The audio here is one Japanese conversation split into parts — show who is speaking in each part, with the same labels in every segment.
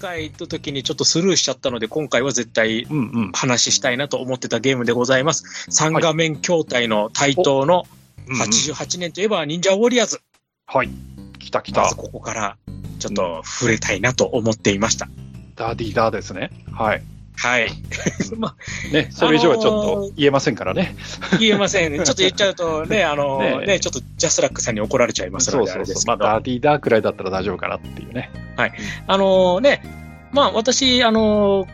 Speaker 1: 回の時にちょっとスルーしちゃったので、今回は絶対
Speaker 2: うんうん。
Speaker 1: 話したいなと思ってたゲームでございます。三画面筐体のタイトーの
Speaker 2: うんうん
Speaker 1: 88年といえば忍者ウォリアーズ。
Speaker 2: はい。来た来た
Speaker 1: まず。ここからちょっと触れたいなと思っていました。
Speaker 2: ダディダですね。はい。
Speaker 1: はい。ま
Speaker 2: ね、それ以上はちょっと言えませんからね。
Speaker 1: あ、言えません。ちょっと言っちゃうとね、あの、
Speaker 2: ね
Speaker 1: ねちょっと JASRACさんに怒られちゃいますので、あ
Speaker 2: そうそうそう。まあ。ダディダくらいだったら大丈夫かなっていうね。
Speaker 1: あのね、まあ私、あの、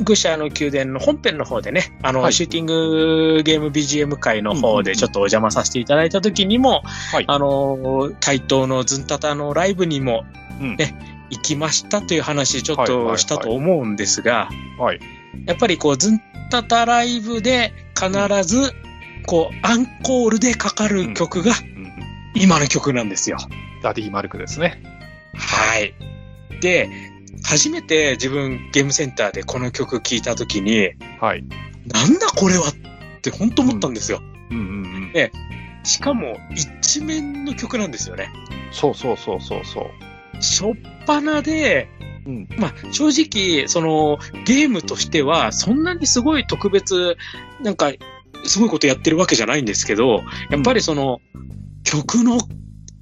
Speaker 1: 愚者の宮殿の本編の方でね、あの、
Speaker 2: はい
Speaker 1: シューティングゲーム BGM 会の方でちょっとお邪魔させていただいた時にも、
Speaker 2: はい。
Speaker 1: あの、対等のズンタタのライブにも
Speaker 2: うん
Speaker 1: ね行きましたという話ちょっとしたと思うんですが、
Speaker 2: はい。
Speaker 1: やっぱりこう、ズンタタライブで必ず、こう、アンコールでかかる曲が
Speaker 2: うん
Speaker 1: 今の曲なんですよ。
Speaker 2: ダディマルクですね。
Speaker 1: はい。で、初めて自分ゲームセンターでこの曲聴いたときに、
Speaker 2: はい。
Speaker 1: なんだこれはって本当思ったんですよ。
Speaker 2: うんうんうん。
Speaker 1: しかも一面の曲なんですよね。
Speaker 2: そうそうそうそうそう。
Speaker 1: しょっぱなで、
Speaker 2: うん。
Speaker 1: まあ正直、そのゲームとしてはそんなにすごい特別、なんかすごいことやってるわけじゃないんですけど、やっぱりその曲の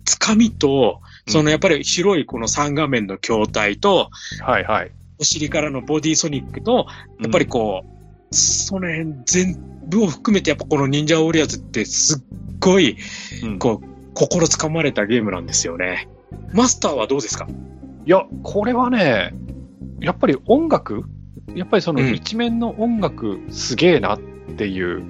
Speaker 1: つかみと、そのやっぱり白いこの3画面の筐体と、
Speaker 2: はいはい。
Speaker 1: お尻からのボディソニックと、やっぱりこう、その辺全部を含めてやっぱこの忍者ウォリアーズってすっごい、
Speaker 2: うん、
Speaker 1: こう、心つかまれたゲームなんですよね。マスターはどうですか？
Speaker 2: いや、これはね、やっぱり音楽？やっぱりその
Speaker 1: うん
Speaker 2: 一面の音楽すげえなっていう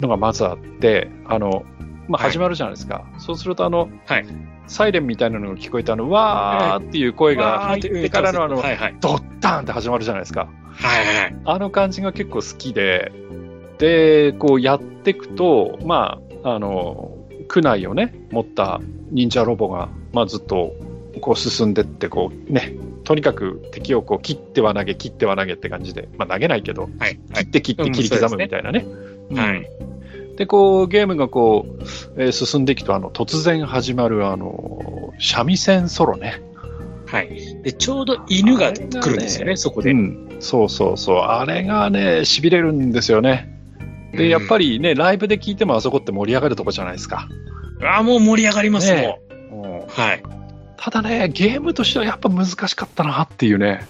Speaker 2: のがまずあって、あの、まあ、
Speaker 1: はい
Speaker 2: 始まるじゃないですか。そうするとあの、
Speaker 1: はい
Speaker 2: サイレンみたいなのが聞こえて、あの、わーっていう声が入ってからのあの、
Speaker 1: はいはい。
Speaker 2: ドッタンって始まるじゃないですか。
Speaker 1: はいはい。
Speaker 2: あの感じが結構好きで、で、こうやっていくと、まあ、あの、区内をね、持った忍者ロボが、まあずっとこう進んでって、こうね、とにかく敵をこう切っては投げ、切っては投げって感じで、まあ投げないけど、
Speaker 1: はい。
Speaker 2: 切って切って切り刻むみたいなね。うん
Speaker 1: はい。
Speaker 2: で、こう、ゲームがこう、えー進んでいくと、あの、突然始まる、あの、三味線ソロね。
Speaker 1: はい。で、ちょうど犬が来るんですよね、そこで。
Speaker 2: うん。そうそうそう。あれがね、痺れるんですよね。で、やっぱ
Speaker 1: り。
Speaker 2: りね、ライブで聞いてもあそこって盛り上がるとこじゃないですか。
Speaker 1: ああ、もう盛り上がります
Speaker 2: ね。
Speaker 1: はい。
Speaker 2: ただね、ゲームとしてはやっぱ難しかったなっていうね。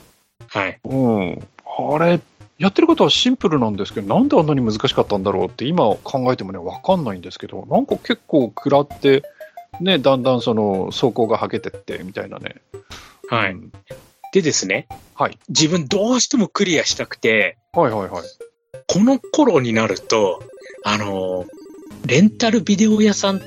Speaker 1: はい。
Speaker 2: うん。あれ、やってることはシンプルなんですけど、なんであんなに難しかったんだろうって今考えてもね、わかんないんですけど、なんか結構食らって、ね、だんだんその走行がはけてってみたいなね。
Speaker 1: はい。
Speaker 2: うん
Speaker 1: でですね。
Speaker 2: はい。
Speaker 1: 自分どうしてもクリアしたくて、
Speaker 2: はいはいはい。
Speaker 1: この頃になると、あの、レンタルビデオ屋さん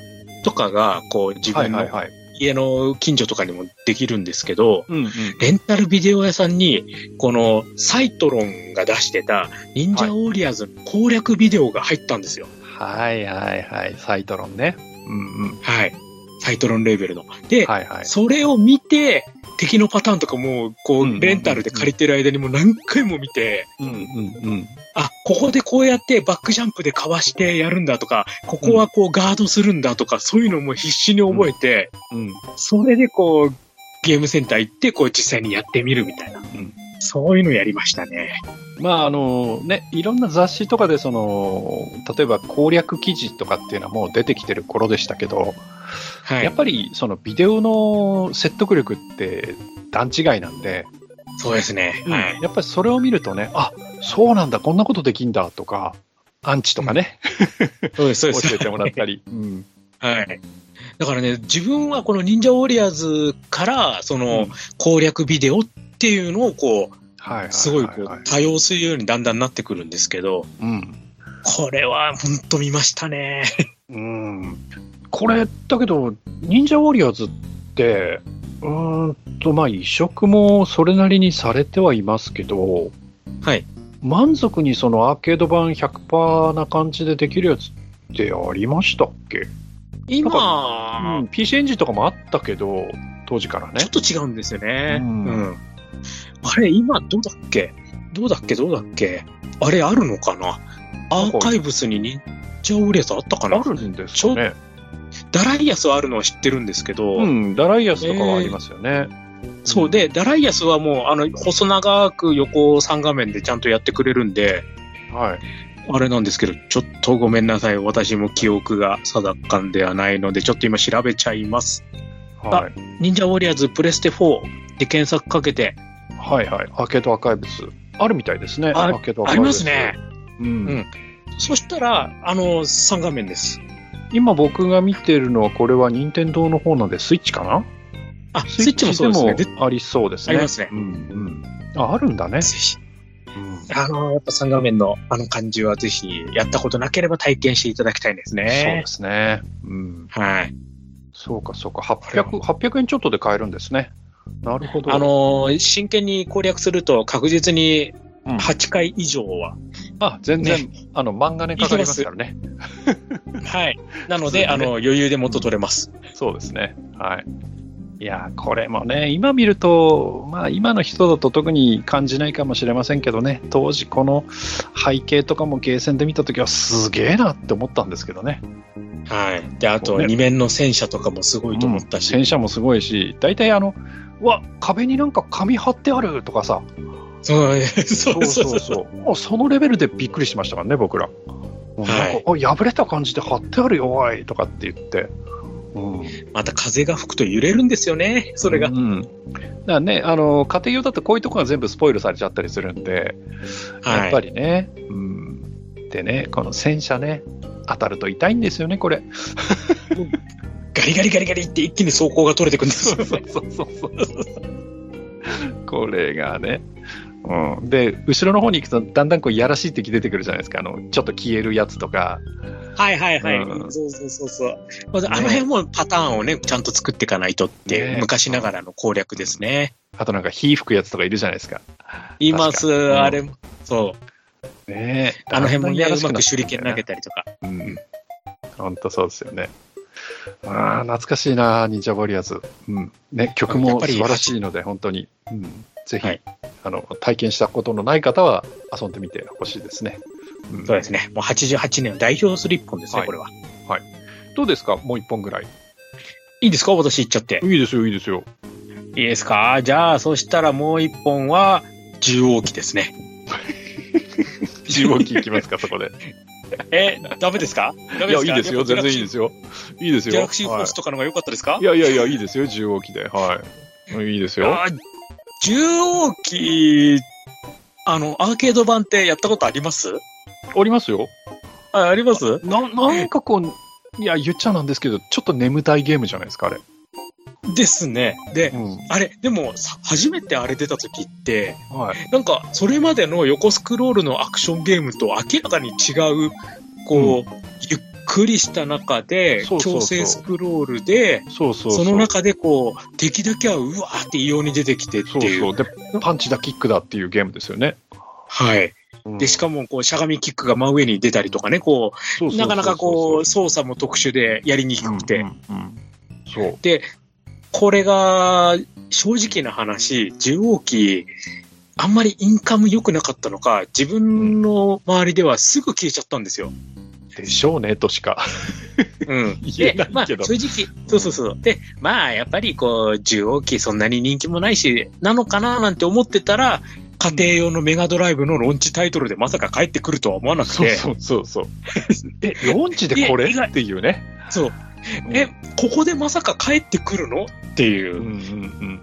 Speaker 1: とかが、こう、自分の
Speaker 2: はいはいはい。
Speaker 1: 家の近所とかにもできるんですけど、
Speaker 2: うんうん。
Speaker 1: レンタルビデオ屋さんに、このサイトロンが出してた、忍者ウォリアーズの攻略ビデオが入ったんですよ。
Speaker 2: はいはいはい。サイトロンね。うんうん。
Speaker 1: はい。サイトロンレーベルの。で、
Speaker 2: はいはい。
Speaker 1: それを見て、敵のパターンとかも、こう、
Speaker 2: うんうんうん
Speaker 1: レンタルで借りてる間にもう何回も見て、
Speaker 2: うんうんうん。
Speaker 1: あ、ここでこうやってバックジャンプでかわしてやるんだとか、ここはこうガードするんだとか、そういうのも必死に覚えて、
Speaker 2: うん。
Speaker 1: それでこう、ゲームセンター行って、こう実際にやってみるみたいな。
Speaker 2: ん
Speaker 1: そういうのやりましたね。
Speaker 2: まああのね、いろんな雑誌とかでその、例えば攻略記事とかっていうのはもう出てきてる頃でしたけど、
Speaker 1: はい。
Speaker 2: やっぱりそのビデオの説得力って段違いなんで、
Speaker 1: そうですね。はい。
Speaker 2: やっぱりそれを見るとね、あそうなんだ、こんなことできんだとか、アンチとかね、
Speaker 1: そうです、そうです。
Speaker 2: 教えてもらったり。うん
Speaker 1: はい。だからね、自分はこの忍者ウォリアーズから、その、攻略ビデオっていうのをこう、すごいこう、多用するようにだんだんなってくるんですけど、
Speaker 2: うん
Speaker 1: これは本当見ましたね。
Speaker 2: うんこれ、だけど、忍者ウォリアーズって、うーんと、まあ、移植もそれなりにされてはいますけど、
Speaker 1: はい。
Speaker 2: 満足にそのアーケード版100%な感じでできるやつってありましたっけ、
Speaker 1: 今、
Speaker 2: うん、?PC エンジンとかもあったけど、当時からね
Speaker 1: ちょっ。と違うんですよね。
Speaker 2: う
Speaker 1: うんん。あれ、今どうだっけ？どうだっけ？どうだっけ？あれあるのかな？アーカイブスに忍者ウォリアーズあったかな？
Speaker 2: あるんですかね。
Speaker 1: ダライアスはあるのは知ってるんですけど、
Speaker 2: うん、ダライアスとかはありますよね。
Speaker 1: そうで、ダライアスはもう、あの、細長く横3画面でちゃんとやってくれるんで、
Speaker 2: はい。
Speaker 1: あれなんですけど、ちょっとごめんなさい。私も記憶が定かんではないので、ちょっと今調べちゃいます。
Speaker 2: はい。
Speaker 1: 忍者ウォリアーズプレステ4で検索かけて、
Speaker 2: はいはい。アーケードアーカイブス。あるみたいですね。
Speaker 1: あ
Speaker 2: アーケードアー
Speaker 1: あり
Speaker 2: カイブス。
Speaker 1: ますね。
Speaker 2: うん。
Speaker 1: うんそしたら、あの、3画面です。
Speaker 2: 今僕が見てるのは、これは任天堂の方なんで、スイッチかな？
Speaker 1: あ、スイッチもそうですね。で
Speaker 2: でもありそうですね。
Speaker 1: ありますね
Speaker 2: うんうん。あ、あるんだね。
Speaker 1: ぜひ。あの、やっぱ3画面のあの感じはぜひ、やったことなければ体験していただきたいです
Speaker 2: そう
Speaker 1: ね
Speaker 2: で。すね。うん。
Speaker 1: はい。
Speaker 2: そうかそうか。800、800円ちょっとで買えるんですね。なるほど。
Speaker 1: あ、の、真剣に攻略すると確実に
Speaker 2: うん
Speaker 1: 8回以上は。
Speaker 2: あ、全然、あの、漫画ねかかりますからね。
Speaker 1: はい。なので、
Speaker 2: ね
Speaker 1: あの、余裕で元取れます。
Speaker 2: そうですね。はい。いや、これもね、今見ると、まあ、今の人だと特に感じないかもしれませんけどね、当時この背景とかもゲーセンで見たときはすげえなって思ったんですけどね。
Speaker 1: はい。で、あと、
Speaker 2: ね
Speaker 1: 二面の戦車とかもすごいと思ったし。
Speaker 2: 戦車もすごいし、大体あの、うわ、壁になんか紙貼ってあるとかさ、
Speaker 1: そうそうそうそう。
Speaker 2: う。もうそのレベルでびっくりしましたからね、僕ら。
Speaker 1: はい
Speaker 2: お破れた感じで貼ってあるよ、おいとかって言って。うん、
Speaker 1: また風が吹くと揺れるんですよね、それが。
Speaker 2: うん。だからね、あの、家庭用だとこういうところが全部スポイルされちゃったりするんで、やっぱ
Speaker 1: り。
Speaker 2: りね、うん。でね、この戦車ね、当たると痛いんですよね、これ。
Speaker 1: ガリガリガリガリって一気に走行が取れてくるんですよね。
Speaker 2: そうそうそう。これがね。うん、で、後ろの方に行くと、だんだんこう、やらしい敵出てくるじゃないですか。あの、ちょっと消えるやつとか。
Speaker 1: はいはいはい。
Speaker 2: うん
Speaker 1: そうそうそうそう。まずあの辺もパターンをね、ちゃんと作っていかないとって、
Speaker 2: ね
Speaker 1: 昔ながらの攻略ですね。
Speaker 2: あとなんか火吹くやつとかいるじゃないですか。
Speaker 1: います、
Speaker 2: うん
Speaker 1: あれも。そう。
Speaker 2: ねえ
Speaker 1: あの辺もね、うまく手裏剣投げ
Speaker 2: て
Speaker 1: たりとか。
Speaker 2: うん。本当そうですよね。ああ、懐かしいな、忍者ウォリアーズ。うん。ね、曲も素晴らしいので、本当に。うん。ぜひ、
Speaker 1: はい
Speaker 2: あの、体験したことのない方は遊んでみてほしいですね。うん
Speaker 1: そうですね。もう88年を代表する一本ですね、
Speaker 2: はい
Speaker 1: これは。
Speaker 2: どうですか？もう一本ぐらい。
Speaker 1: いいですか？私言っちゃって。
Speaker 2: いいですよ、いいですよ。
Speaker 1: いいですか？じゃあ、そしたらもう一本は、重王機ですね。
Speaker 2: 中央機行きますか、そこで。
Speaker 1: え、ダメですか？ダ
Speaker 2: いや、いいですよ、全然いいです
Speaker 1: よ。
Speaker 2: よ。いいですよ。
Speaker 1: ギャラクシーフォース
Speaker 2: は
Speaker 1: とかの方が良かったですか、
Speaker 2: い、いやいやいや、いいですよ、中央機で。はい。いいですよ。
Speaker 1: あー重王機、あの、アーケード版ってやったことあります？
Speaker 2: ありますよ。
Speaker 1: あ、あります？
Speaker 2: な、なんかこう、いや、言っちゃなんですけど、ちょっと眠たいゲームじゃないですか、あれ。
Speaker 1: ですね。で、
Speaker 2: うん。
Speaker 1: あれ、でも、さ初めてあれ出た時って、
Speaker 2: はい。
Speaker 1: なんか、それまでの横スクロールのアクションゲームと明らかに違う、こう、ゆっくりした中で、強制スクロールで、
Speaker 2: そうそうそ
Speaker 1: の中でこう、敵だけはうわーって異様に出てきてっていう。
Speaker 2: そうそう。で、パンチだ、キックだっていうゲームですよね。
Speaker 1: はい。で、し
Speaker 2: か
Speaker 1: かも、こう、しゃがみキックが真上に出たりとかね、こう、なかなかこう、操作も特殊でやりにくくて。
Speaker 2: うんうんうんそう。
Speaker 1: これが、正直な話、重王機、あんまりインカム良くなかったのか、自分の周りではすぐ消えちゃったんですよ。
Speaker 2: でしょうね、としか。
Speaker 1: うん。で、まあ、正直、そうそうそう。で、まあ、やっぱりこう、重王機そんなに人気もないし、なのかななんて思ってたら、家庭用のメガドライブのローンチタイトルでまさか帰ってくるとは思わなくて、
Speaker 2: そうそうそうそう。え、ローンチでこれ？っていうね。
Speaker 1: そう。え、ここでまさか帰ってくるの？っていう。
Speaker 2: うんうん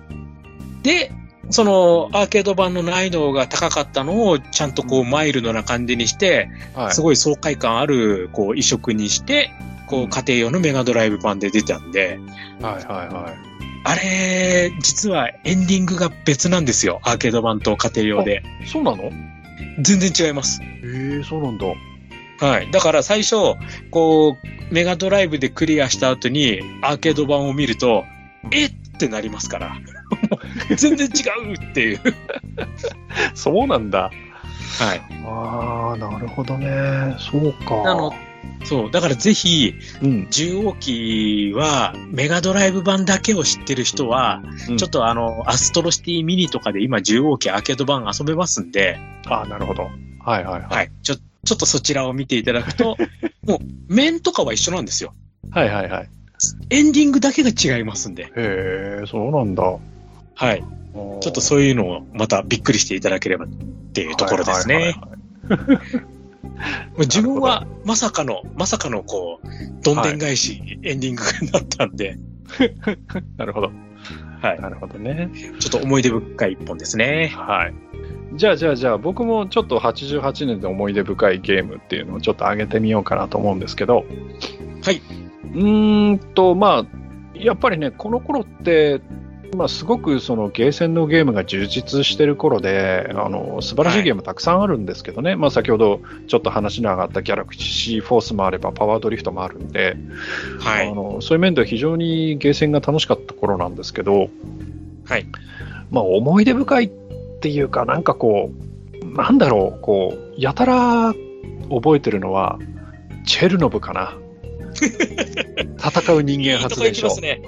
Speaker 1: で、そのアーケード版の難易度が高かったのをちゃんとこうマイルドな感じにして、
Speaker 2: うん。はい。
Speaker 1: すごい爽快感あるこう移植にして、こ
Speaker 2: うん
Speaker 1: う家庭用のメガドライブ版で出たんで、
Speaker 2: はいはいはい。
Speaker 1: あれ、実はエンディングが別なんですよ。アーケード版と家庭用で。
Speaker 2: そうなの？
Speaker 1: 全然違います。
Speaker 2: へえ、そうなんだ。
Speaker 1: はい。だから最初、こう、メガドライブでクリアした後にアーケード版を見ると、え？ってなりますから。全然違うっていう。
Speaker 2: そうなんだ。
Speaker 1: はい。
Speaker 2: ああ、なるほどね。そうか。
Speaker 1: なのそう。だからぜひ、
Speaker 2: うん。
Speaker 1: 重王機は、メガドライブ版だけを知ってる人は、
Speaker 2: うん
Speaker 1: ちょっとあの、アストロシティミニとかで今重王機アーケード版遊べますんで、
Speaker 2: ああ、なるほど。はいはいはい。
Speaker 1: はい。ちょ、ちょっとそちらを見ていただくと、もう、面とかは一緒なんですよ。
Speaker 2: はいはいはい。
Speaker 1: エンディングだけが違いますんで。
Speaker 2: へえ、そうなんだ。
Speaker 1: はい。ちょっとそういうのをまたびっくりしていただければっていうところですね。自分はまさかの、まさかのこう、どんでん返し、エンディングになったんで、
Speaker 2: なるほど。
Speaker 1: はい。
Speaker 2: なるほどね。
Speaker 1: ちょっと思い出深い一本ですね。
Speaker 2: はい。じゃあじゃあじゃあ僕もちょっと88年で思い出深いゲームっていうのをちょっと上げてみようかなと思うんですけど。
Speaker 1: はい。
Speaker 2: うーんと、まあ、やっぱりね、この頃って、まあ、すごくそのゲーセンのゲームが充実してる頃で、あの、素晴らしいゲームたくさんあるんですけどね。まあ、先ほどちょっと話の上がったギャラクシーフォースもあれば、パワードリフトもあるんで、
Speaker 1: はい。
Speaker 2: あのそういう面では非常にゲーセンが楽しかった頃なんですけど、
Speaker 1: はい。
Speaker 2: まあ、思い出深いっていうか、なんかこう、なんだろう、こう、やたら覚えてるのは、チェルノブかな。戦う人間発電所
Speaker 1: いいね。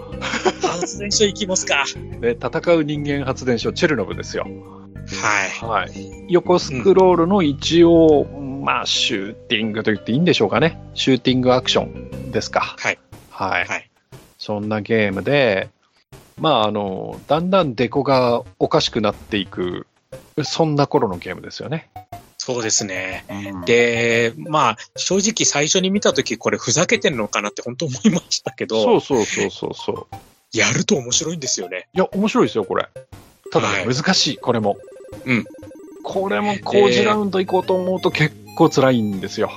Speaker 1: 発電所行きますか。
Speaker 2: ね、戦う人間発電所、チェルノブですよ。
Speaker 1: はい。
Speaker 2: はい。横スクロールの一応、まあ、シューティングと言っていいんでしょうかね。シューティングアクションですか。
Speaker 1: はい。
Speaker 2: はい。
Speaker 1: はい。
Speaker 2: そんなゲームで、まあ、あの、だんだんデコがおかしくなっていく、そんな頃のゲームですよね。
Speaker 1: そうですね。で、まあ、正直最初に見たとき、これふざけてんのかなって本当思いましたけど、
Speaker 2: そうそうそうそうそう。
Speaker 1: やると面白いんですよね。
Speaker 2: いや、面白いですよ、これ。ただね、
Speaker 1: はい
Speaker 2: 難しい、これも。
Speaker 1: うん。
Speaker 2: これも工事ラウンド行こうと思うと結構辛いんですよ。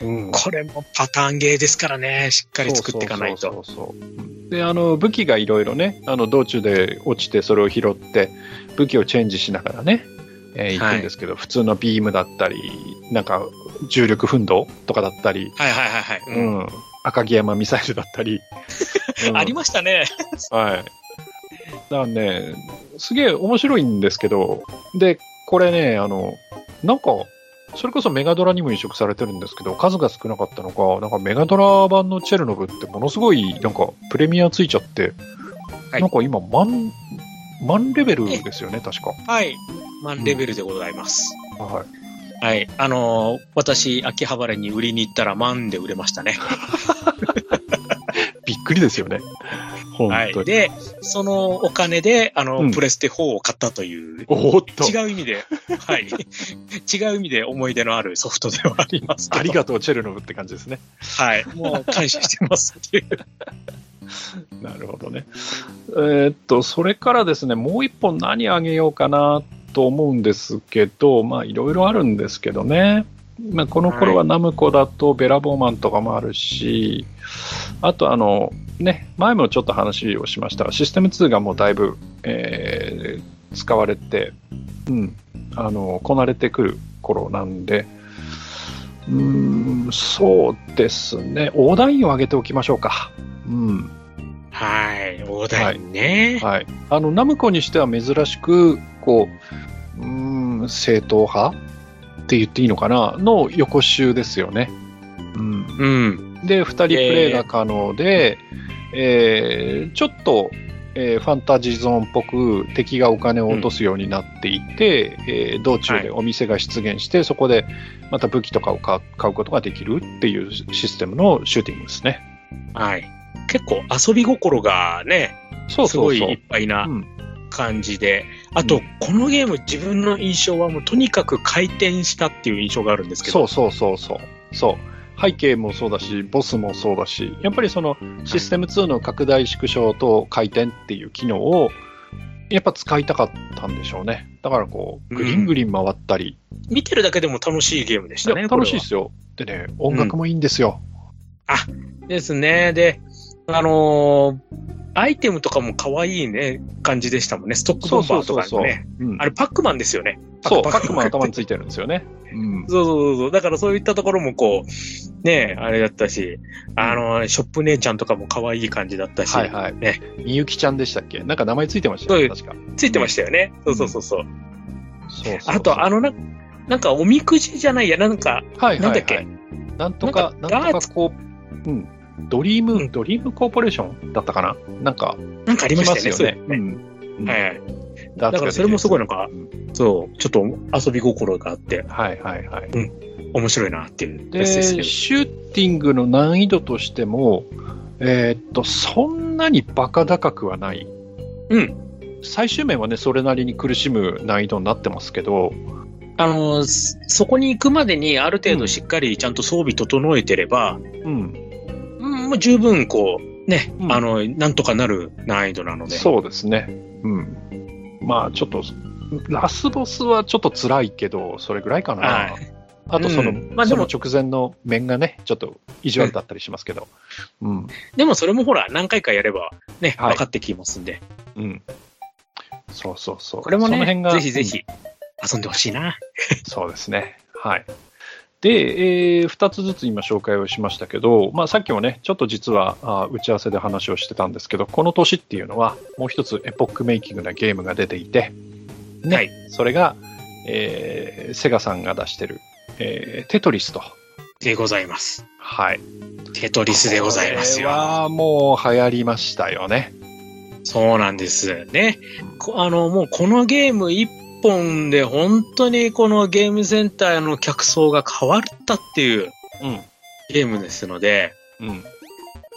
Speaker 2: うん。
Speaker 1: これもパターンゲーですからね、しっかり作っていかないと。
Speaker 2: で、あの、武器がいろいろね、あの、道中で落ちてそれを拾って、武器をチェンジしながらね、えー行くんですけど、普通のビームだったり、なんか、重力奮闘とかだったり、
Speaker 1: はいはいはいはい。
Speaker 2: う
Speaker 1: うん
Speaker 2: ん、赤城山ミサイルだったり、うん
Speaker 1: ありましたね。
Speaker 2: はい。だからね、すげえ面白いんですけど、で、これね、あの、なんか、それこそメガドラにも移植されてるんですけど、数が少なかったのか、なんかメガドラ版のチェルノブってものすごい、なんかプレミアついちゃって、
Speaker 1: はい
Speaker 2: なんか今、満、満レベルですよね、確か。
Speaker 1: はい。満レベルでございます。
Speaker 2: はい。
Speaker 1: はい。あのー私、秋葉原に売りに行ったら万で売れましたね。
Speaker 2: びっくりですよね。
Speaker 1: はい。で、そのお金で、あの、
Speaker 2: うん
Speaker 1: プレステ4を買ったという、
Speaker 2: おーっと、
Speaker 1: 違う意味で、はい。違う意味で思い出のあるソフトではあります。
Speaker 2: ありがとう、チェルノブって感じですね。
Speaker 1: はい。もう感謝してますっていう。
Speaker 2: なるほどね。えーっと、それからですね、もう一本何あげようかなと思うんですけど、まあいろいろあるんですけどね。まあ、この頃はナムコだとベラボーマンとかもあるし、あとあの、ね、前もちょっと話をしましたが、システム2がもうだいぶ、えー使われて、うん、あの、こなれてくる頃なんで、うーん、そうですね、オーダーインを上げておきましょうか。うん。
Speaker 1: はい。大台ね。
Speaker 2: はい。あの、ナムコにしては珍しく、こう、うーん、正統派って言っていいのかなの横集ですよね。うん。
Speaker 1: うん。
Speaker 2: で、二人プレイが可能で、えーちょっと、えーファンタジーゾーンっぽく敵がお金を落とすようになっていて、えー道中でお店が出現して、そこでまた武器とかを買うことができるっていうシステムのシューティングですね。
Speaker 1: はい。結構遊び心がね、
Speaker 2: そう
Speaker 1: すごい
Speaker 2: そうそう。
Speaker 1: いっぱいな
Speaker 2: うん
Speaker 1: 感じで、あと、
Speaker 2: うん
Speaker 1: このゲーム自分の印象はもうとにかく回転したっていう印象があるんですけど、
Speaker 2: そうそうそうそう。そう。背景もそうだし、ボスもそうだし、やっぱりそのシステム2の拡大縮小と回転っていう機能を、やっぱ使いたかったんでしょうね。だからこう、グリングリン回ったり。
Speaker 1: 見てるだけでも楽しいゲームでしたね。
Speaker 2: 楽しいですよ。でね、音楽もいいんですよ。
Speaker 1: これはですね。で、あのーアイテムとかも可愛いね、感じでしたもんね。ストックボンバーとかのね。
Speaker 2: うん
Speaker 1: あれ、パックマンですよね。
Speaker 2: そう、パックマン
Speaker 1: ン
Speaker 2: 頭についてるんですよね。うん。
Speaker 1: そうそうそう。だからそういったところもこう、ねあれだったし、あの、ショップ姉ちゃんとかも可愛い感じだったし、
Speaker 2: はいはい。
Speaker 1: ね
Speaker 2: みゆきちゃんでしたっけ？なんか名前ついてましたよね、確か。
Speaker 1: ついてましたよね。そうそうそうそう。
Speaker 2: そう
Speaker 1: あと、あのな、なんかおみくじじゃないや、なんか、なんだっけ？
Speaker 2: なんとか、
Speaker 1: な
Speaker 2: なんとかこう、うん。ドリーム、
Speaker 1: うん
Speaker 2: ドリームコーポレーションだったかな？なんか、
Speaker 1: なんかありましたよね。
Speaker 2: よね。
Speaker 1: そう
Speaker 2: うん。うん
Speaker 1: はいはい。
Speaker 2: だ
Speaker 1: だからそれもすごいなんか
Speaker 2: うん
Speaker 1: そう、ちょっと遊び心があって、
Speaker 2: はいはいはい。
Speaker 1: 面白いなっていう
Speaker 2: で。シューティングの難易度としても、えーっと、そんなにバカ高くはない。
Speaker 1: うん。
Speaker 2: 最終面はね、それなりに苦しむ難易度になってますけど、
Speaker 1: あの、そそこに行くまでにある程度しっかりちゃんと装備整えてれば、
Speaker 2: うん、
Speaker 1: うん、もう十分こう、ね、
Speaker 2: うん
Speaker 1: あの、なんとかなる難易度なので。
Speaker 2: そうですね。うん。まあ、ちょっと、ラスボスはちょっと辛いけど、それぐらいかな。
Speaker 1: はい
Speaker 2: あと、その、
Speaker 1: うんまあでも
Speaker 2: その直前の面がね、ちょっと意地悪だったりしますけど。うん。
Speaker 1: でもそれもほら、何回かやればね、
Speaker 2: はい
Speaker 1: 分かってきますんで。
Speaker 2: うん。そうそうそう。
Speaker 1: これもね、
Speaker 2: その辺が
Speaker 1: ぜひぜひ遊んでほしいな。
Speaker 2: そうですね。はい。で、えー、2つずつ今紹介をしましたけど、まあ、さっきもね、ちょっと実はあ打ち合わせで話をしてたんですけど、この年っていうのは、もう一つエポックメイキングなゲームが出ていて、ね、
Speaker 1: はい
Speaker 2: それが、えーセガさんが出してる、えーテトリスと。
Speaker 1: でございます。
Speaker 2: はい。
Speaker 1: テトリスでございますよ。
Speaker 2: これはもう流行りましたよね。
Speaker 1: そうなんですね。こあの、もうこのゲーム一本で本当にこのゲームセンターの客層が変わったっていう
Speaker 2: うん。
Speaker 1: ゲームですので、
Speaker 2: うん。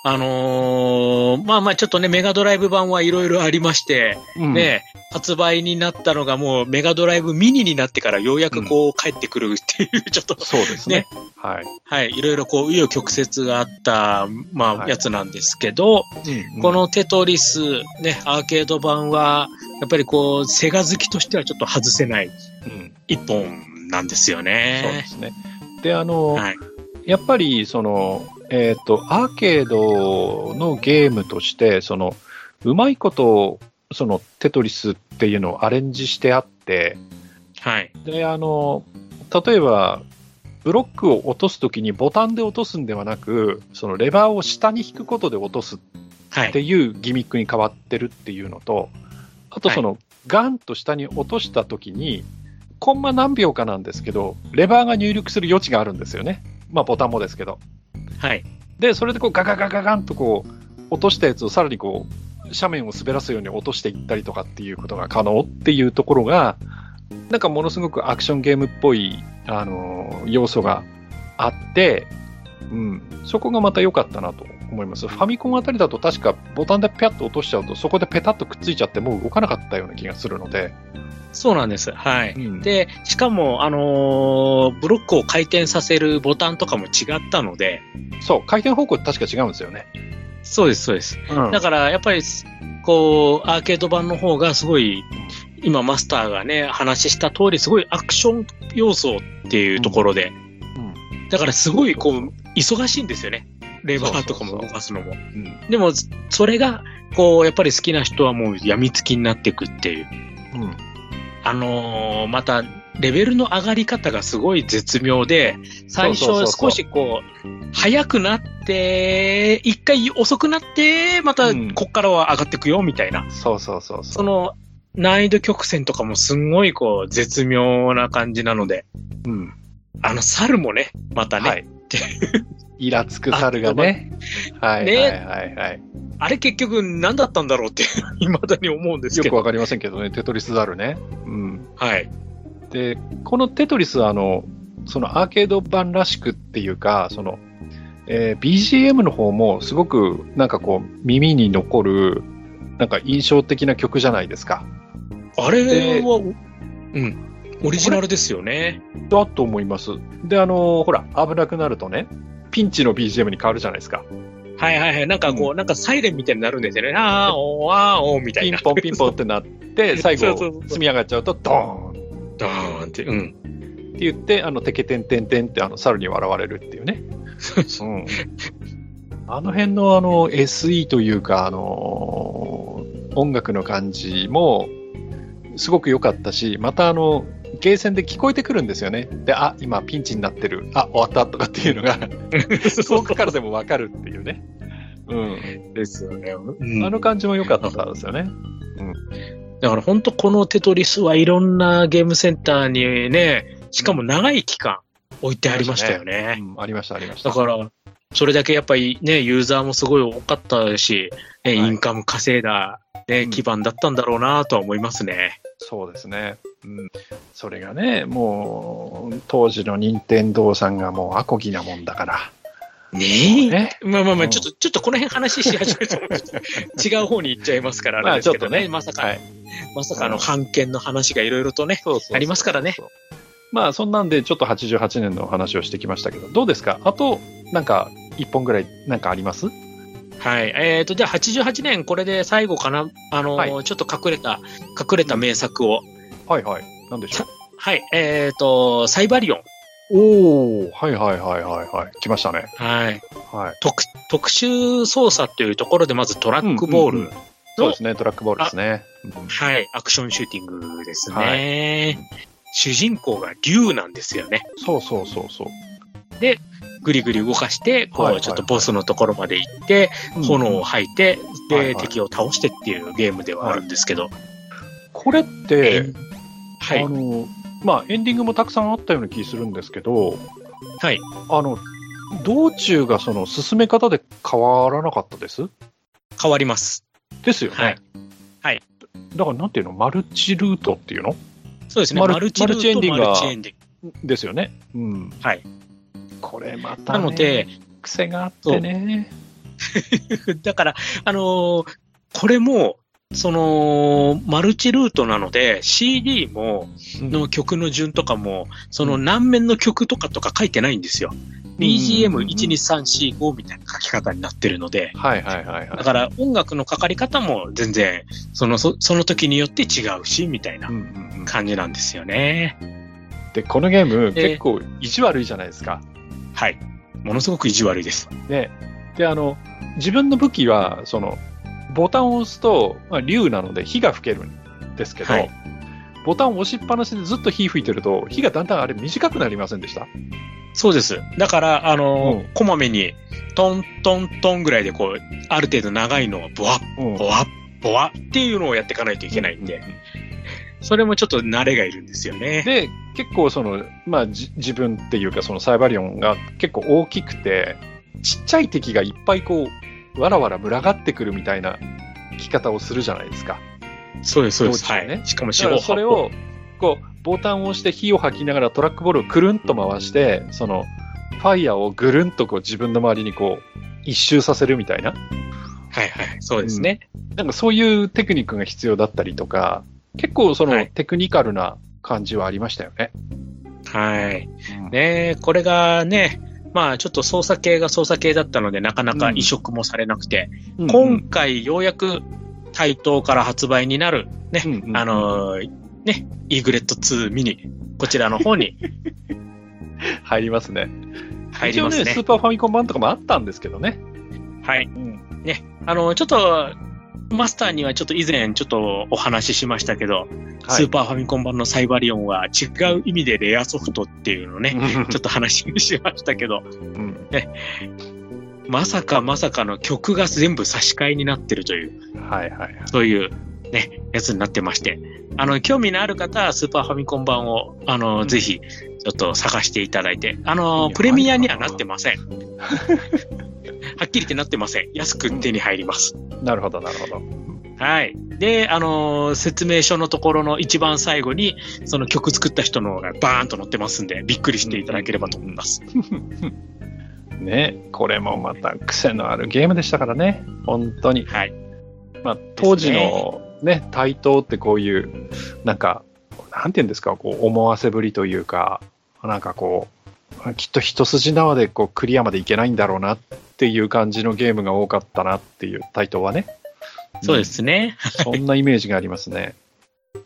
Speaker 1: あのーまあまあちょっとね、メガドライブ版はいろいろありまして、
Speaker 2: うん、
Speaker 1: ね、発売になったのがもうメガドライブミニになってからようやくこう帰ってくるっていう、ちょっと、
Speaker 2: そうですね。はい。
Speaker 1: はい、いろいろこう、紆余曲折があった、まあ、
Speaker 2: はい
Speaker 1: やつなんですけど、
Speaker 2: うん
Speaker 1: こ、のテトリス、ね、アーケード版は、やっぱりこう、セガ好きとしてはちょっと外せない
Speaker 2: うん、
Speaker 1: 一本なんですよ
Speaker 2: そうで
Speaker 1: ね。
Speaker 2: すね。で、あの、
Speaker 1: はい。
Speaker 2: やっぱりその、えっとアーケードのゲームとしてそのうまいことそのテトリスっていうのをアレンジしてあって
Speaker 1: はい。
Speaker 2: であの例えばブロックを落とすときにボタンで落とすんではなくそのレバーを下に引くことで落とすっ
Speaker 1: はい。
Speaker 2: ていうギミックに変わってるっていうのとあとその、ガンと下に落としたときにコンマ何秒かなんですけどレバーが入力する余地があるんですよね。まあボタンもですけど。
Speaker 1: はい。
Speaker 2: で、それでこうガガガガガンとこう落としたやつをさらにこう斜面を滑らすように落としていったりとかっていうことが可能っていうところが、なんかものすごくアクションゲームっぽい、あのー要素があって、うん、そこがまた良かったなと思います。ファミコンあたりだと確かボタンでピャッと落としちゃうとそこでペタッとくっついちゃってもう動かなかったような気がするので、
Speaker 1: そうなんです。はい。
Speaker 2: うん
Speaker 1: で、しかも、あのーブロックを回転させるボタンとかも違ったので、
Speaker 2: そう、回転方向確か違うんですよね。
Speaker 1: そうです、そうです。
Speaker 2: うん
Speaker 1: だから、やっぱり、こう、アーケード版の方がすごい、今マスターがね、話した通り、すごいアクション要素っていうところで、
Speaker 2: うん
Speaker 1: だからすごい、こう、忙しいんですよね。レバーとかも動かすのも。
Speaker 2: うん
Speaker 1: でも、それが、こう、やっぱり好きな人はもう病みつきになっていくっていう。
Speaker 2: うん
Speaker 1: あのーまた、レベルの上がり方がすごい絶妙で、最初少しこう、早くなって、一回遅くなって、また
Speaker 2: うん
Speaker 1: こっからは上がっていくよ、みたいな。
Speaker 2: そうそうそうそ。
Speaker 1: そうの、難易度曲線とかもすんごいこう、絶妙な感じなので、
Speaker 2: うん
Speaker 1: あの、猿もね、またね、
Speaker 2: はい。イラつく猿がね。はい
Speaker 1: ね
Speaker 2: はいはいはい。
Speaker 1: あれ結局何だったんだろうって、未だに思うんですけど。
Speaker 2: よくわかりませんけどね、テトリス猿ね。うん。
Speaker 1: はい。
Speaker 2: で、このテトリスは、あの、そのアーケード版らしくっていうか、その、えー BGM の方もすごくなんかこう耳に残るなんか印象的な曲じゃないですか。
Speaker 1: あれ
Speaker 2: で
Speaker 1: は、うん、オリジナルですよね。
Speaker 2: だと思います。で、あの、ほら、危なくなるとね、ピンチの BGM に変わるじゃないですか。
Speaker 1: はいはいはい。なんかこう、なんかサイレンみたいになるんですよね。あーおーあーおーみたいな。
Speaker 2: ピンポンピンポンってなって、最後積み上がっちゃうと、ドーンっ
Speaker 1: ドーンって。うん。
Speaker 2: て言って、あの、テケテンテンテンってあの、猿に笑われるっていうね。うん。あの辺のあの、SE というか、あの、音楽の感じも、すごく良かったし、またあの、ゲーセンで聞こえてくるんですよね。で、あ、今ピンチになってる。あ、終わったとかっていうのが、遠くからでもわかるっていうね。うん。
Speaker 1: ですよね。うん
Speaker 2: あの感じも良かったですよね。
Speaker 1: だから本当このテトリスはいろんなゲームセンターにね、しかも長い期間置いてありましたよね。
Speaker 2: うん、ありました、ありました。
Speaker 1: だから、それだけやっぱりね、ユーザーもすごい多かったし、ね、
Speaker 2: はい
Speaker 1: インカム稼いだ、ね
Speaker 2: うん
Speaker 1: 基盤だったんだろうなとは思いますね。
Speaker 2: そうですね。うん。それがね、もう、当時の任天堂さんがもうアコギなもんだから、
Speaker 1: ねえ。
Speaker 2: ね。
Speaker 1: まあまあまあ、
Speaker 2: うん
Speaker 1: ちょっと、ちょっとこの辺話し始めると、違う方に行っちゃいますから、あれですけどね。まさか、
Speaker 2: はい。
Speaker 1: まさかあの、判権の話がいろいろとね、ありますからね。
Speaker 2: まあ、そんなんで、ちょっと88年の話をしてきましたけど、どうですか？あと、なんか、一本ぐらい、なんかあります？
Speaker 1: はい。えっ、と、じゃあ88年、これで最後かな？あのー
Speaker 2: は
Speaker 1: ちょっと隠れた、隠れた名作を。
Speaker 2: はいはい。なんでしょ
Speaker 1: はい。えっ、と、サイバリオン。
Speaker 2: うおおはいはいはいはいはい。来ましたね。
Speaker 1: はい。
Speaker 2: はい。
Speaker 1: 特、特殊操作というところで、まずトラックボール。
Speaker 2: うんうんうんそうですね、トラックボールですね。うん
Speaker 1: はい。アクションシューティングですね。
Speaker 2: は
Speaker 1: 主人公が竜なんですよね。
Speaker 2: そうそうそうそう。
Speaker 1: ぐりぐり動かして、こう、ちょっとボスのところまで行って、炎を吐いて、で、敵を倒してっていうゲームではあるんですけど。
Speaker 2: これって、
Speaker 1: はい
Speaker 2: あ。の、まあ、エンディングもたくさんあったような気するんですけど、
Speaker 1: はい。
Speaker 2: あの、道中がその進め方で変わらなかったです？
Speaker 1: 変わります。
Speaker 2: ですよね。
Speaker 1: はい。はい。
Speaker 2: だからなんていうの？マルチルートっていうの？
Speaker 1: そうですね。
Speaker 2: マル
Speaker 1: チルート
Speaker 2: マルチエンディングが
Speaker 1: マルチエンディング
Speaker 2: ですよね。うん。
Speaker 1: はい。
Speaker 2: これまた、
Speaker 1: な
Speaker 2: ね、
Speaker 1: ので、
Speaker 2: 癖があってね。
Speaker 1: だから、あのーこれも、その、マルチルートなので、CD も、の曲の順とかも、その何面の曲とかとか書いてないんですよ。BGM12345 みたいな書き方になってるので、
Speaker 2: はいはいはいはい。
Speaker 1: だから音楽のかかり方も全然、その、そその時によって違うし、みたいな感じなんですよね。
Speaker 2: で、このゲーム、
Speaker 1: で
Speaker 2: 結構意地悪いじゃないですか。
Speaker 1: はい。ものすごく意地悪いです。
Speaker 2: ね。で、あの、自分の武器は、その、ボタンを押すと、まあ、竜なので火が吹けるんですけど、
Speaker 1: はい
Speaker 2: ボタンを押しっぱなしでずっと火吹いてると、火がだんだんあれ短くなりませんでした？
Speaker 1: そうです。だから、あのー
Speaker 2: うん
Speaker 1: こまめに、トントントンぐらいでこう、ある程度長いのをボワッ、
Speaker 2: うん
Speaker 1: ボワッ、ボワッっていうのをやっていかないといけないんで、それもちょっと慣れがいるんですよね。
Speaker 2: で、結構その、まあ、じ自分っていうか、そのサイバリオンが結構大きくて、ちっちゃい敵がいっぱいこう、わらわら群がってくるみたいな着方をするじゃないですか。
Speaker 1: そうです、そうです。
Speaker 2: ね
Speaker 1: はい。しかも
Speaker 2: だからそれを、こう、ボタンを押して火を吐きながらトラックボールをくるんと回して、その、ファイヤーをぐるんとこう自分の周りにこう、一周させるみたいな。
Speaker 1: はいはい、そうですね。
Speaker 2: なんかそういうテクニックが必要だったりとか、結構その
Speaker 1: はい
Speaker 2: テクニカルな感じはありましたよね。
Speaker 1: はい。
Speaker 2: うん
Speaker 1: ねこれがね、まあちょっと操作系が操作系だったので、なかなか移植もされなくて、
Speaker 2: うん
Speaker 1: 今回ようやく対等から発売になる、ね、
Speaker 2: うんうん
Speaker 1: あのーね、イーグレット2ミニ、こちらの方に
Speaker 2: 入りますね。
Speaker 1: 入りますね
Speaker 2: 一応ね、スー。パーファミコン版とかもあったんですけどね。
Speaker 1: はい。ね、あの、ちょっと、マスターにはちょっと以前ちょっとお話ししましたけど、スーパーファミコン版のサイバリオンは違う意味でレアソフトっていうのをね、
Speaker 2: ー
Speaker 1: ちょっと話しましたけど、
Speaker 2: うん。
Speaker 1: まさかまさかの曲が全部差し替えになってるという、
Speaker 2: はいはいはい。
Speaker 1: そういうね、やつになってまして、あの、興味のある方はスーパーファミコン版を、あの、
Speaker 2: うん。
Speaker 1: ぜひ、ちょっと探していただいて、あ
Speaker 2: い
Speaker 1: の、
Speaker 2: や
Speaker 1: プレミアにはなってません。はっきり言ってなってません。安く手に入ります。
Speaker 2: なるほどなるほど。
Speaker 1: はい。で、あのー説明書のところの一番最後に、その曲作った人のがバーンと載ってますんで、びっくりしていただければと思います。
Speaker 2: ね、これもまた癖のあるゲームでしたからね。本当に。
Speaker 1: はい。
Speaker 2: まあ、当時のね、対等ってこういう、なんか、なんていうんですか、こう、思わせぶりというか、なんかこう、きっと一筋縄でこうクリアまでいけないんだろうなっていう感じのゲームが多かったなっていう対等はね。
Speaker 1: そうですね。
Speaker 2: そんなイメージがありますね。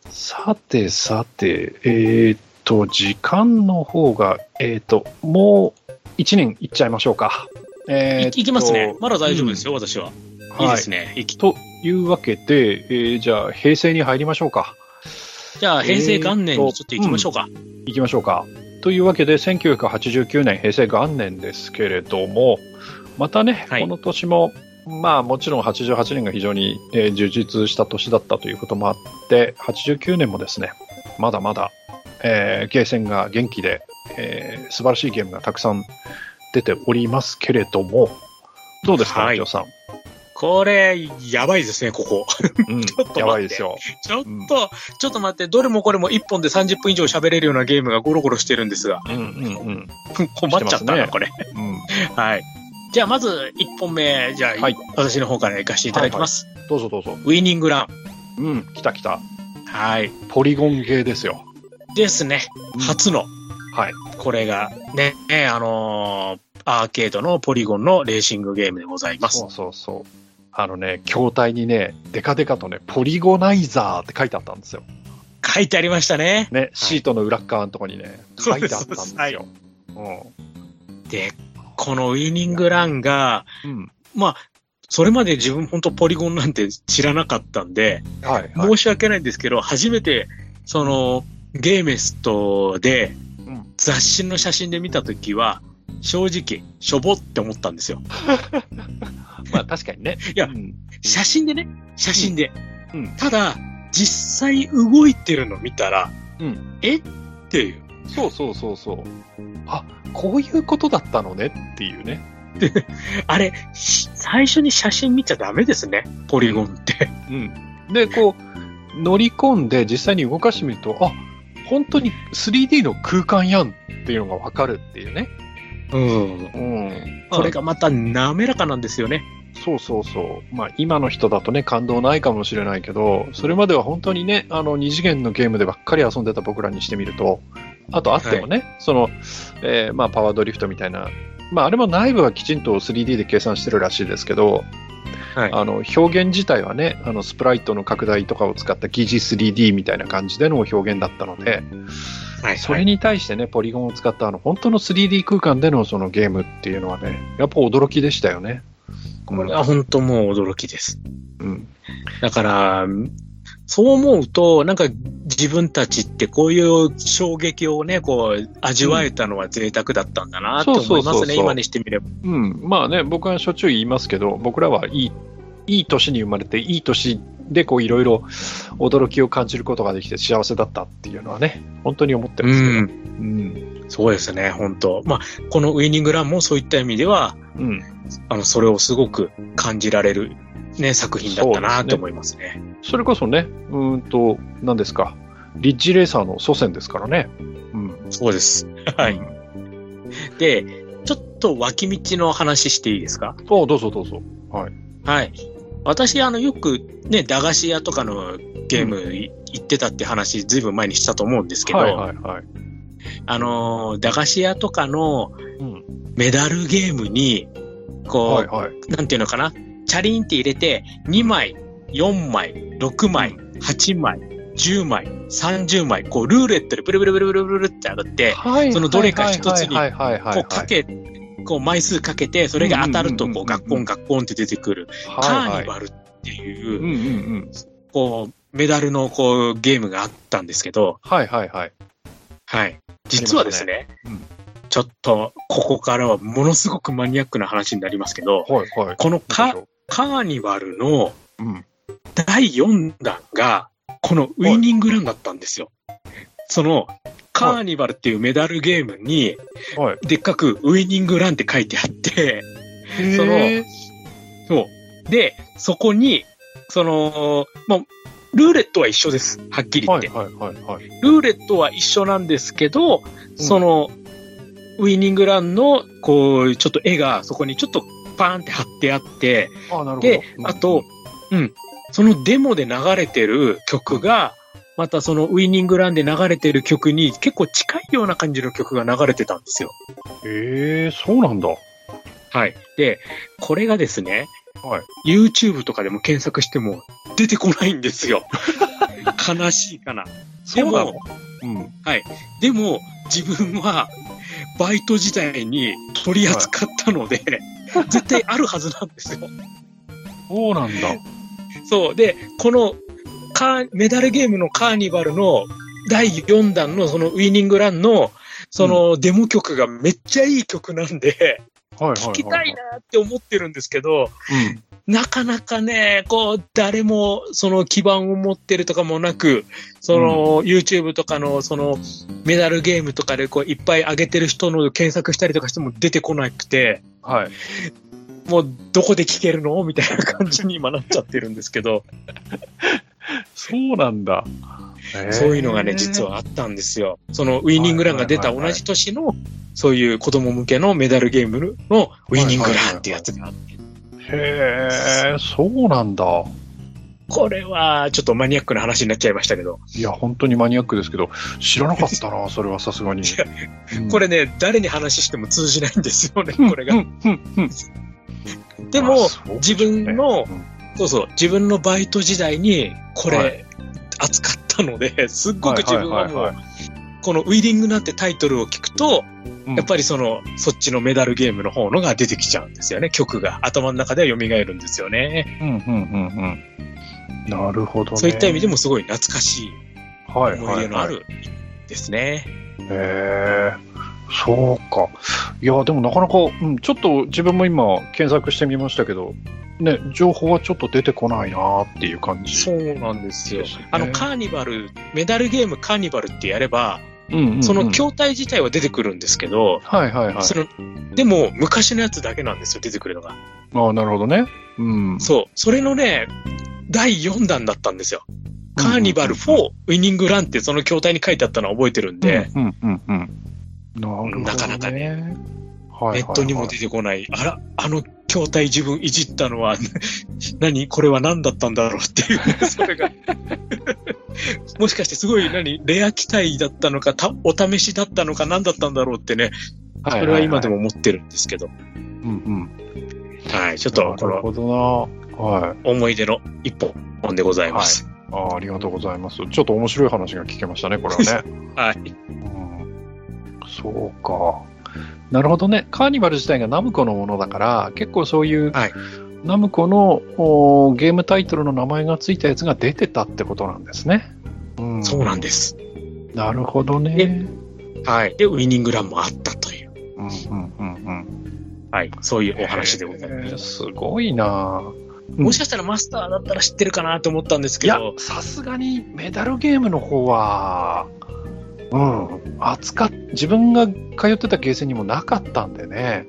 Speaker 2: さてさて、えーっと、時間の方が、えーっと、もう1年いっちゃいましょうか。えー
Speaker 1: いいきますね。まだ大丈夫ですよ、私は。いいですね。いき
Speaker 2: というわけで、えーじゃあ平成に入りましょうか。
Speaker 1: じゃあ、平成元年にちょっと行きましょうか。
Speaker 2: 行きましょうか。というわけで、1989年、平成元年ですけれども、またね、
Speaker 1: はい
Speaker 2: この年も、まあもちろん88年が非常に、えー充実した年だったということもあって、89年もですね、まだまだ、えーゲーセンが元気で、えー素晴らしいゲームがたくさん出ておりますけれども、どうですか、
Speaker 1: はい
Speaker 2: さん？
Speaker 1: これ、やばいですね、ここ。
Speaker 2: うん
Speaker 1: ちょっと待って
Speaker 2: やばいですよ。
Speaker 1: ちょっと、ちょっと待って、どれもこれも1本で30分以上喋れるようなゲームがゴロゴロしてるんですが、
Speaker 2: うんうんうん。
Speaker 1: 困っちゃったな、
Speaker 2: ね
Speaker 1: これ。
Speaker 2: うん
Speaker 1: はい。じゃあ、まず1本目、じゃあ、
Speaker 2: はい
Speaker 1: 私の方から行かせていただきます。
Speaker 2: どうぞどうぞ。
Speaker 1: ウィニングラン。
Speaker 2: うん、来た来た。
Speaker 1: はい。
Speaker 2: ポリゴンゲーですよ。
Speaker 1: ですね。
Speaker 2: うん
Speaker 1: 初の、
Speaker 2: はい。
Speaker 1: これがね、ねあのーアーケードのポリゴンのレーシングゲームでございます
Speaker 2: そ。うそうそう。あのね、筐体にね、デカデカとね、ポリゴナイザーって書いてあったんですよ。
Speaker 1: 書いてありましたね。
Speaker 2: ね、シートの裏っ側のとこにね、書いてあったんです
Speaker 1: はい
Speaker 2: よ。
Speaker 1: で、このウィニングランが、
Speaker 2: うん。うん。
Speaker 1: まあ、それまで自分本当ポリゴンなんて知らなかったんで、
Speaker 2: はい、はい。
Speaker 1: 申し訳ないんですけど、初めて、その、ゲーメストで
Speaker 2: うん
Speaker 1: 雑誌の写真で見たときは、正直、しょぼって思ったんですよ。
Speaker 2: まあ確かにね。
Speaker 1: いや
Speaker 2: うん
Speaker 1: 写真でね、写真で。
Speaker 2: うん
Speaker 1: ただ、実際動いてるの見たら、
Speaker 2: うん
Speaker 1: え？っていう。
Speaker 2: そうそうそうそう。あ、こういうことだったのねっていうね。
Speaker 1: あれ、し最初に写真見ちゃダメですね、ポリゴンって。
Speaker 2: うん。で、こう、乗り込んで実際に動かしてみると、あ、本当に 3D の空間やんっていうのがわかるっていうね。
Speaker 1: うん。
Speaker 2: うん。
Speaker 1: これがまた滑らかなんですよね。
Speaker 2: そうそうそう。まあ今の人だとね、感動ないかもしれないけど、それまでは本当にね、あの二次元のゲームでばっかり遊んでた僕らにしてみると、あとあってもね、その、えーまあパワードリフトみたいな、まああれも内部はきちんと 3D で計算してるらしいですけど、
Speaker 1: はい。
Speaker 2: あの表現自体はね、あのスプライトの拡大とかを使った疑似 3D みたいな感じでの表現だったので、
Speaker 1: はい。
Speaker 2: それに対してね、ポリゴンを使ったあの本当の 3D 空間でのそのゲームっていうのはね、やっぱ驚きでしたよね。
Speaker 1: これは本当もう驚きです。
Speaker 2: うん。
Speaker 1: だから、そう思うと、なんか自分たちってこういう衝撃をね、こう、味わえたのは贅沢だったんだなって思いますね、今にしてみれば。
Speaker 2: うん、まあね、僕はしょっちゅう言いますけど、僕らはいい、いい年に生まれて、いい年でこういろいろ驚きを感じることができて幸せだったっていうのはね、本当に思ってますけど。
Speaker 1: うん。
Speaker 2: うん。
Speaker 1: そうですね、本当まあ、このウィニングランもそういった意味では、
Speaker 2: うん。
Speaker 1: あの、それをすごく感じられる、ね、作品だったなと思いますね。
Speaker 2: それこそね、うーんと、何ですか、リッジレーサーの祖先ですからね。うん。
Speaker 1: そうです。はい。で、ちょっと脇道の話していいですか？
Speaker 2: おどうぞどうぞ。はい。
Speaker 1: はい。私、あの、よくね、駄菓子屋とかのゲームい行ってたって話、ずいぶん前にしたと思うんですけど、
Speaker 2: はいはいはい。
Speaker 1: あの、駄菓子屋とかの
Speaker 2: うん。
Speaker 1: メダルゲームに、こう、
Speaker 2: はいはい。
Speaker 1: なんていうのかな、チャリンって入れて、2枚、4枚、6枚、8枚、10枚、30枚、こう、ルーレットでブルブルブルブルブルって上がって、
Speaker 2: はい
Speaker 1: そのどれか一つに。こうかけ、こう枚数かけて、それが当たると、こう、ガッコンガッコンって出てくる、カーニバルっていうう、
Speaker 2: んうんうん。
Speaker 1: こう、メダルのこう、ゲームがあったんですけど、
Speaker 2: はいはいはい。
Speaker 1: はい。実はですね、
Speaker 2: うん
Speaker 1: ちょっと、ここからはものすごくマニアックな話になりますけど、
Speaker 2: はいはい。
Speaker 1: このカカーニバルの
Speaker 2: ううん。
Speaker 1: 第4弾が、このウィニングランだったんですよ。その、カーニバルっていうメダルゲームに、
Speaker 2: はい。
Speaker 1: でっかくウィニングランって書いてあって、そのそう。で、そこに、その、まあ、ルーレットは一緒です。はっきり言って。
Speaker 2: はいはいはいはい。
Speaker 1: ルーレットは一緒なんですけど、その、ウィニングランの、こう、ちょっと絵がそこにちょっとパーンって貼ってあって、
Speaker 2: あ、なるほど。
Speaker 1: で
Speaker 2: う、ん
Speaker 1: あと、、うん、そのデモで流れてる曲が、またそのウィニングランで流れてる曲に結構近いような感じの曲が流れてたんですよ。
Speaker 2: へえ、そうなんだ。
Speaker 1: はい。で、これがですね、
Speaker 2: はい。
Speaker 1: YouTube とかでも検索しても出てこないんですよ。悲しいかな。で
Speaker 2: そうなの？
Speaker 1: も、
Speaker 2: うん。
Speaker 1: でも、自分は、バイト時代に取り扱ったので、絶対あるはずなんですよ。
Speaker 2: そうなんだ。
Speaker 1: そう。で、この、カー、メダルゲームのカーニバルの第4弾のそのウィニングランの、そのデモ曲がめっちゃいい曲なんで、
Speaker 2: はいはいはい。
Speaker 1: 聴きたいなって思ってるんですけど、
Speaker 2: うん。
Speaker 1: なかなかね、こう、誰もその基盤を持ってるとかもなく、その、YouTube とかのそのメダルゲームとかでこういっぱい上げてる人の検索したりとかしても出てこなくて、
Speaker 2: はい。
Speaker 1: もうどこで聴けるの？みたいな感じに今なっちゃってるんですけど。
Speaker 2: そうなんだ。
Speaker 1: そういうのがね、実はあったんですよ。そのウィニングランが出た同じ年の、そういう子供向けのメダルゲームのウィニングランってやつがあって。
Speaker 2: へえ、そうなんだ。
Speaker 1: これは、ちょっとマニアックな話になっちゃいましたけど。
Speaker 2: いや、本当にマニアックですけど、知らなかったな、それはさすがに。
Speaker 1: うん、これね、誰に話しても通じないんですよね、これが。でも、自分の、そうそう、自分のバイト時代に、これ、扱ったので、すっごく自分はもう、このウィリングなんてタイトルを聞くと、やっぱりその、そっちのメダルゲームの方のが出てきちゃうんですよね、曲が。頭の中では蘇るんですよね。うん、うん、うん、
Speaker 2: うん。なるほど、ね、
Speaker 1: そういった意味でもすごい懐かしい思い出のあるですね。
Speaker 2: へえそうか。いや、でもなかなか、うん、ちょっと自分も今検索してみましたけど、ね、情報はちょっと出てこないなっていう感じ、
Speaker 1: そうなんですよ。あの、カーニバル、メダルゲームカーニバルってやれば、うんその筐体自体は出てくるんですけど、
Speaker 2: はいはいはい。
Speaker 1: その、でも昔のやつだけなんですよ、出てくるのが。
Speaker 2: ああ、なるほどね。
Speaker 1: うん。そう。それのね、第4弾だったんですよ。カーニバル4、ウィニングランってその筐体に書いてあったのは覚えてるんで、
Speaker 2: うんうんうん
Speaker 1: なね、なかなかね、はいネットにも出てこない、あら、あの筐体自分いじったのは、何？これは何だったんだろうっていう、それが もしかしてすごい何？レア機体だったのかた、お試しだったのか何だったんだろうってね、それは今でも思ってるんですけど。
Speaker 2: うんうん。
Speaker 1: はい、ちょっとこの。
Speaker 2: はい、
Speaker 1: 思い出の一本でございます。
Speaker 2: はい、あありがとうございます。ちょっと面白い話が聞けましたね、これはね。
Speaker 1: はい、
Speaker 2: うん。そうか。なるほどね。カーニバル自体がナムコのものだから、結構そういう、はい、ナムコのゲームタイトルの名前がついたやつが出てたってことなんですね。
Speaker 1: うん、そうなんです。
Speaker 2: なるほどね。
Speaker 1: はい。で、ウィニングランもあったという。
Speaker 2: うんうんうんうん。
Speaker 1: はい。そういうお話でございます。
Speaker 2: すごいな
Speaker 1: もしかしたらマスターだったら知ってるかなと思ったんですけど。い
Speaker 2: や、さすがにメダルゲームの方は、うん、扱っ、自分が通ってたゲーセンにもなかったんでね。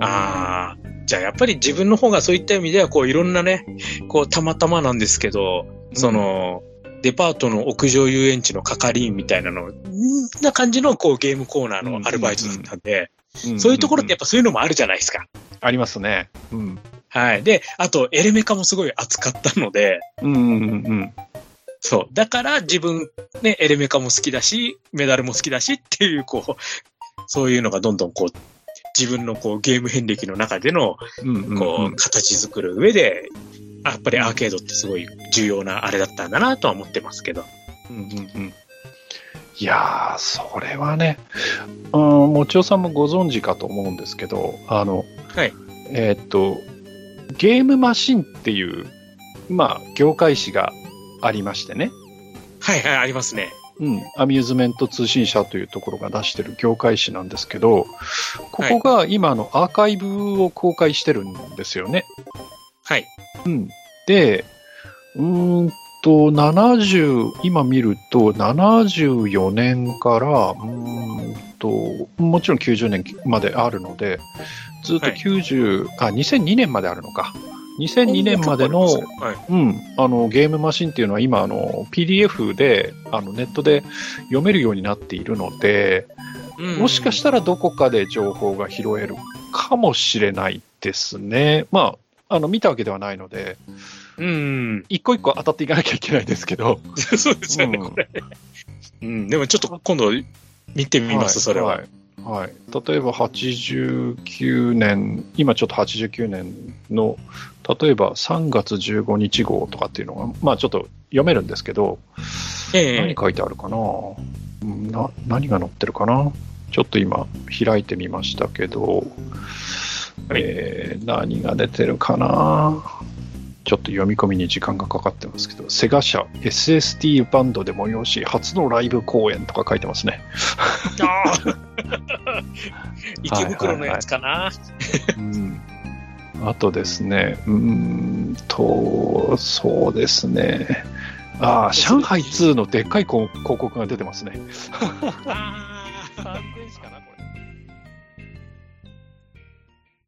Speaker 1: ああ、じゃあやっぱり自分の方がそういった意味では、こういろんなね、こうたまたまなんですけど、その、デパートの屋上遊園地の係員みたいなの、な感じのこうゲームコーナーのアルバイトだったんで、そういうところってやっぱそういうのもあるじゃないですか。
Speaker 2: ありますね。
Speaker 1: うん。はい。で、あと、エレメカもすごい扱ったので、
Speaker 2: うんうんうん。
Speaker 1: そう。だから自分、ね、エレメカも好きだし、メダルも好きだしっていう、こう、そういうのがどんどんこう、自分のこうゲーム遍歴の中での、こう、形作る上で、やっぱりアーケードってすごい重要なあれだったんだなとは思ってますけど。
Speaker 2: うんうんうん。いやー、それはね、うん、もちおさんもご存知かと思うんですけど、あの、
Speaker 1: はい。
Speaker 2: えー、っと、ゲームマシンっていう、まあ、業界誌がありましてね。
Speaker 1: はいはい、ありますね。
Speaker 2: うん、アミューズメント通信社というところが出してる業界誌なんですけど、ここが今のアーカイブを公開してるんですよね。
Speaker 1: はい。
Speaker 2: うん。で、うんと、70、今見ると、74年から、うんと、もちろん90年まであるので、ずっと90、はい、あ、2002年まであるのか。2002年までの、はい、うん、あの、ゲームマシンっていうのは今、あの、PDF で、あの、ネットで読めるようになっているので、もしかしたらどこかで情報が拾えるかもしれないですね。まあ、あの、見たわけではないので、
Speaker 1: うん。
Speaker 2: 一個一個当たっていかなきゃいけないですけど。
Speaker 1: そうですよね、うん、これ。うん、でもちょっと今度見てみます、はい、それは。はい
Speaker 2: はい、例えば89年、今ちょっと89年の、例えば3月15日号とかっていうのが、まあちょっと読めるんですけど、
Speaker 1: え。
Speaker 2: 何書いてあるかな？な何が載ってるかな？ちょっと今開いてみましたけど、はい、えー、何が出てるかな？ちょっと読み込みに時間がかかってますけど、セガ社 SST バンドで催し初のライブ公演とか書いてますね。
Speaker 1: ああ池袋のやつかな。はいはいはい、
Speaker 2: うんあとですね、うんと、そうですね。ああ、上海2のでっかい広告が出てますね。ああ、3電子かな、